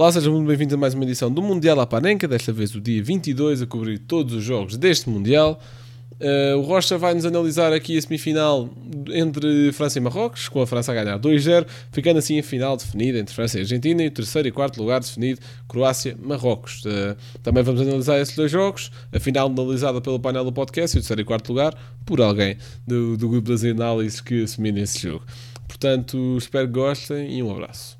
Olá, sejam muito bem-vindos a mais uma edição do Mundial à Panenca, desta vez o dia 22, a cobrir todos os jogos deste Mundial. Uh, o Rocha vai-nos analisar aqui a semifinal entre França e Marrocos, com a França a ganhar 2-0, ficando assim a final definida entre França e Argentina e o terceiro e quarto lugar definido Croácia-Marrocos. Uh, também vamos analisar esses dois jogos, a final analisada pelo painel do podcast e o terceiro e quarto lugar por alguém do, do grupo das análises que assumiram esse jogo. Portanto, espero que gostem e um abraço.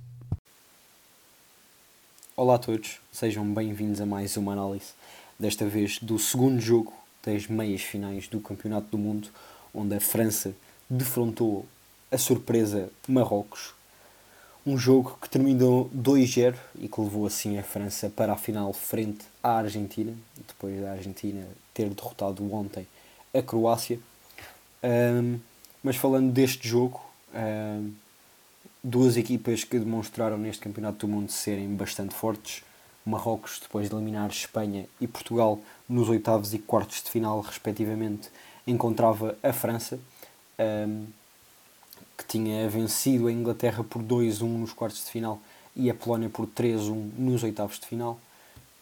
Olá a todos, sejam bem-vindos a mais uma análise, desta vez do segundo jogo das meias finais do Campeonato do Mundo, onde a França defrontou a surpresa Marrocos. Um jogo que terminou 2-0 e que levou assim a França para a final frente à Argentina, depois da Argentina ter derrotado ontem a Croácia. Um, mas falando deste jogo, um, duas equipas que demonstraram neste Campeonato do Mundo serem bastante fortes. Marrocos, depois de eliminar Espanha e Portugal nos oitavos e quartos de final, respectivamente, encontrava a França, um, que tinha vencido a Inglaterra por 2-1 nos quartos de final e a Polónia por 3-1 nos oitavos de final.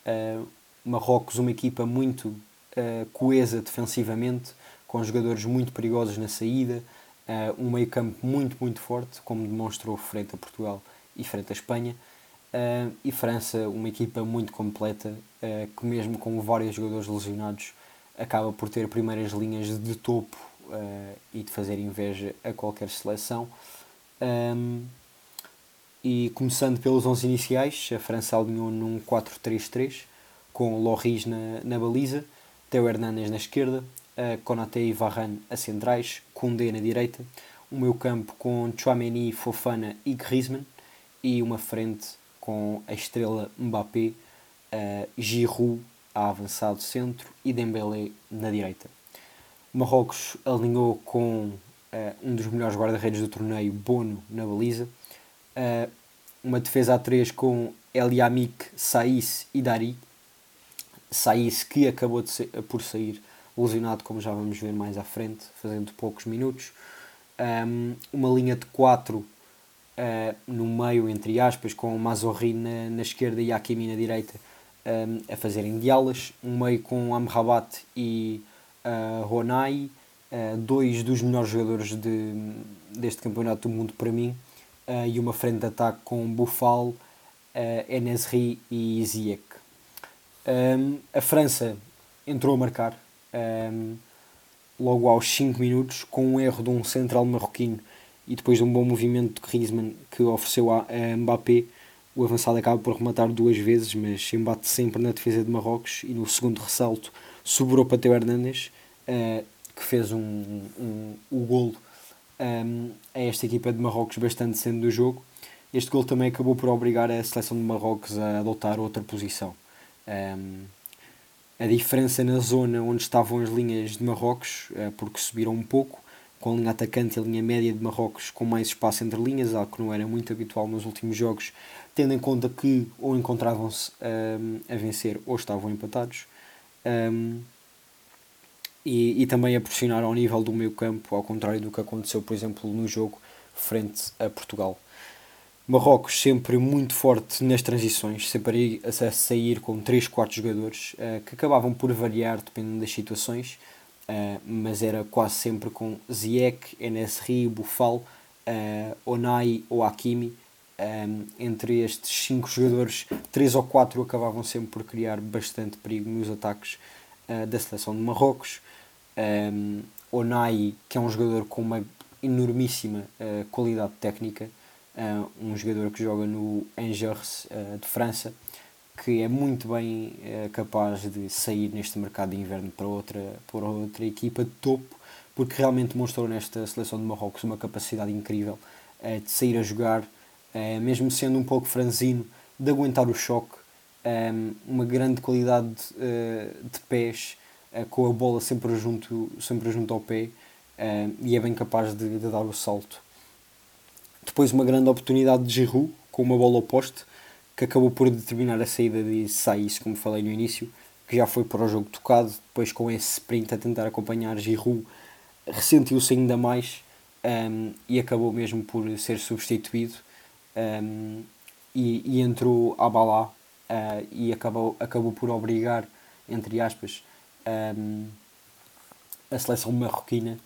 Uh, Marrocos, uma equipa muito uh, coesa defensivamente, com jogadores muito perigosos na saída, uh, um meio campo muito, muito forte, como demonstrou frente a Portugal e frente a Espanha. Uh, e França, uma equipa muito completa, uh, que mesmo com vários jogadores lesionados, acaba por ter primeiras linhas de topo e de fazer inveja a qualquer seleção. Um, e começando pelos 11 iniciais, a França alinhou num 4-3-3, com Loris na, na baliza, Teo Hernández na esquerda, Konaté e Varane a centrais, Koundé na direita, o meio campo com Chouameni, Fofana e Griezmann, e uma frente com a estrela Mbappé, uh, Giroud a avançado centro e Dembélé na direita. Marrocos alinhou com uh, um dos melhores guarda-redes do torneio, Bono, na baliza. Uh, uma defesa a três com Eliamik, Saïs e Dari. Saïs que acabou ser, por sair lesionado, como já vamos ver mais à frente, fazendo poucos minutos. Um, uma linha de 4 uh, no meio, entre aspas, com o Mazorri na, na esquerda e Hakimi na direita um, a fazerem dialas. Um meio com Amrabat e uh, Ronai, uh, dois dos melhores jogadores de, deste campeonato do mundo para mim. E uma frente de ataque com Bufal, Enesri e Ziyech. Um, a França entrou a marcar um, logo aos 5 minutos com um erro de um central marroquino e depois de um bom movimento de Griezmann que ofereceu a, a Mbappé, o avançado acaba por rematar duas vezes, mas embate sempre na defesa de Marrocos e no segundo ressalto sobrou para Teo Hernández, uh, que fez um, um, um, golo um, a esta equipa de Marrocos bastante sendo do jogo. Este gol também acabou por obrigar a seleção de Marrocos a adotar outra posição. Um, a diferença na zona onde estavam as linhas de Marrocos, uh, porque subiram um pouco, com a linha atacante e a linha média de Marrocos com mais espaço entre linhas, algo que não era muito habitual nos últimos jogos, tendo em conta que ou encontravam-se um, a vencer ou estavam empatados. Um, e, e também a pressionar ao nível do meio campo, ao contrário do que aconteceu, por exemplo, no jogo frente a Portugal. Marrocos sempre muito forte nas transições, sempre a sair com 3, 4 jogadores, uh, que acabavam por variar dependendo das situações, uh, mas era quase sempre com Ziyech, Enesri, Bufal, uh, Onai ou Hakimi. Entre estes 5 jogadores, 3 ou 4 acabavam sempre por criar bastante perigo nos ataques da seleção de Marrocos. Onai, que é um jogador com uma enormíssima qualidade técnica, um jogador que joga no Angers uh, de França, que é muito bem capaz de sair neste mercado de inverno para outra, para outra equipa de topo, porque realmente mostrou nesta seleção de Marrocos uma capacidade incrível de sair a jogar, mesmo sendo um pouco franzino, de aguentar o choque, um, uma grande qualidade de pés com a bola sempre junto, sempre junto ao pé e é bem capaz de, de, dar o salto. Depois uma grande oportunidade de Giroud com uma bola oposta que acabou por determinar a saída de Saïs, como falei no início, que já foi para o jogo tocado, depois com esse sprint a tentar acompanhar Giroud, ressentiu-se ainda mais um, e acabou mesmo por ser substituído. Um, e, e entrou a Balá uh, e acabou, acabou por obrigar, entre aspas, um, a seleção marroquina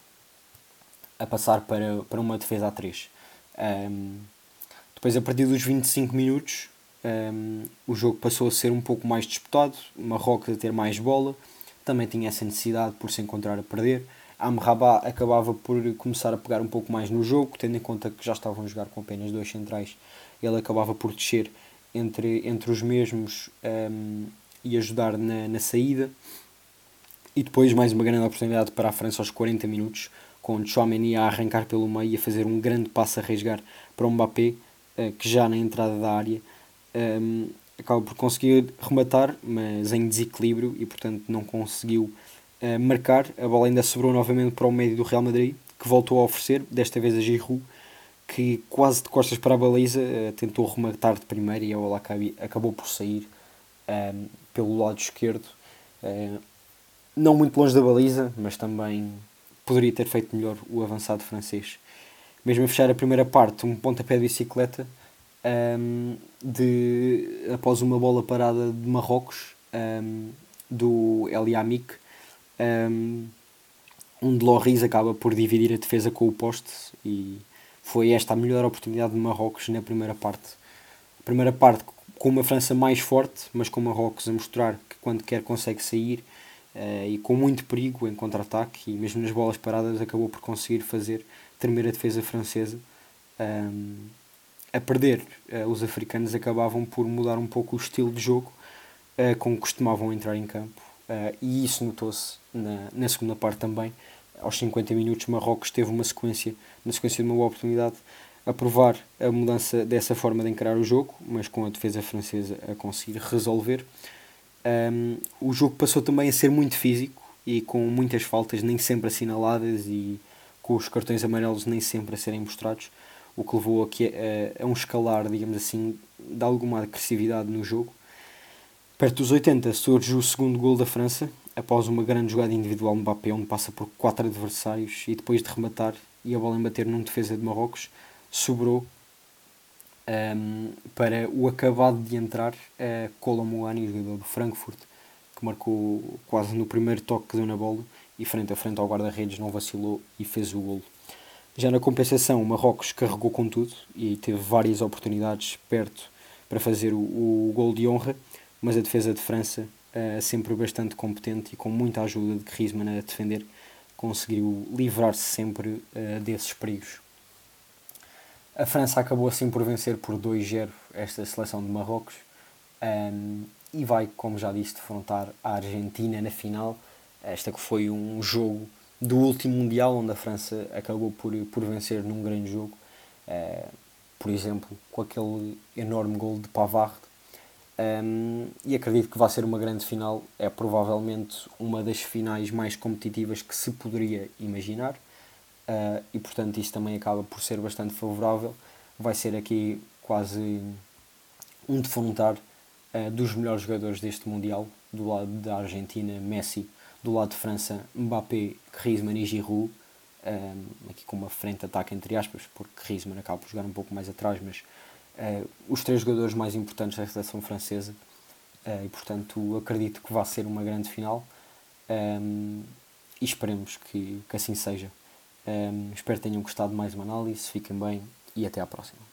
a passar para, para uma defesa a 3. Um, depois, a partir dos 25 minutos, um, o jogo passou a ser um pouco mais disputado, Marrocos a ter mais bola, também tinha essa necessidade por se encontrar a perder. Amrabat acabava por começar a pegar um pouco mais no jogo, tendo em conta que já estavam a jogar com apenas dois centrais, ele acabava por descer entre, entre os mesmos um, e ajudar na, na saída. E depois mais uma grande oportunidade para a França aos 40 minutos, com Chouameni a arrancar pelo meio e a fazer um grande passo a rasgar para o Mbappé, uh, que já na entrada da área um, acaba por conseguir rematar, mas em desequilíbrio e portanto não conseguiu uh, marcar. A bola ainda sobrou novamente para o meio do Real Madrid, que voltou a oferecer, desta vez a Giroud, que quase de costas para a baliza uh, tentou rematar de primeira e a bola acabou por sair um, pelo lado esquerdo. Uh, não muito longe da baliza, mas também poderia ter feito melhor o avançado francês. Mesmo a fechar a primeira parte, um pontapé de bicicleta um, de, após uma bola parada de Marrocos um, do El Yamik. Um, um de Loris acaba por dividir a defesa com o poste e foi esta a melhor oportunidade de Marrocos na primeira parte. A primeira parte com uma França mais forte, mas com Marrocos a mostrar que quando quer consegue sair uh, e com muito perigo em contra-ataque e mesmo nas bolas paradas acabou por conseguir fazer tremer a defesa francesa. Um, a perder, uh, os africanos acabavam por mudar um pouco o estilo de jogo uh, com que costumavam entrar em campo. E isso notou-se na, na segunda parte também. Aos 50 minutos, Marrocos teve uma sequência, na sequência de uma boa oportunidade, a provar a mudança dessa forma de encarar o jogo, mas com a defesa francesa a conseguir resolver. Um, o jogo passou também a ser muito físico e com muitas faltas nem sempre assinaladas e com os cartões amarelos nem sempre a serem mostrados o que levou aqui a, a um escalar, digamos assim, de alguma agressividade no jogo. Perto dos 80 surge o segundo gol da França, após uma grande jogada individual no Mbappé, onde passa por quatro adversários e depois de rematar e a bola embater num defesa de Marrocos, sobrou um, para o acabado de entrar uh, Colomouani, jogador do Frankfurt, que marcou quase no primeiro toque que deu na bola e frente a frente ao guarda-redes não vacilou e fez o golo. Já na compensação, o Marrocos carregou com tudo e teve várias oportunidades perto para fazer o, o gol de honra, mas a defesa de França, uh, sempre bastante competente e com muita ajuda de Griezmann a defender, conseguiu livrar-se sempre uh, desses perigos. A França acabou assim por vencer por 2-0 esta seleção de Marrocos um, e vai, como já disse, defrontar a Argentina na final. Esta que foi um jogo do último Mundial, onde a França acabou por, por vencer num grande jogo, uh, por exemplo, com aquele enorme gol de Pavard. Um, e acredito que vai ser uma grande final. É provavelmente uma das finais mais competitivas que se poderia imaginar. Uh, e portanto, isso também acaba por ser bastante favorável. Vai ser aqui quase um defrontar uh, dos melhores jogadores deste Mundial, do lado da Argentina, Messi do lado de França, Mbappé, Griezmann e Giroud, um, aqui com uma frente ataque entre aspas, porque Griezmann acaba por jogar um pouco mais atrás, mas uh, os três jogadores mais importantes da seleção francesa, uh, e portanto acredito que vai ser uma grande final, um, e esperemos que, que assim seja. Um, espero que tenham gostado de mais uma análise, fiquem bem e até à próxima.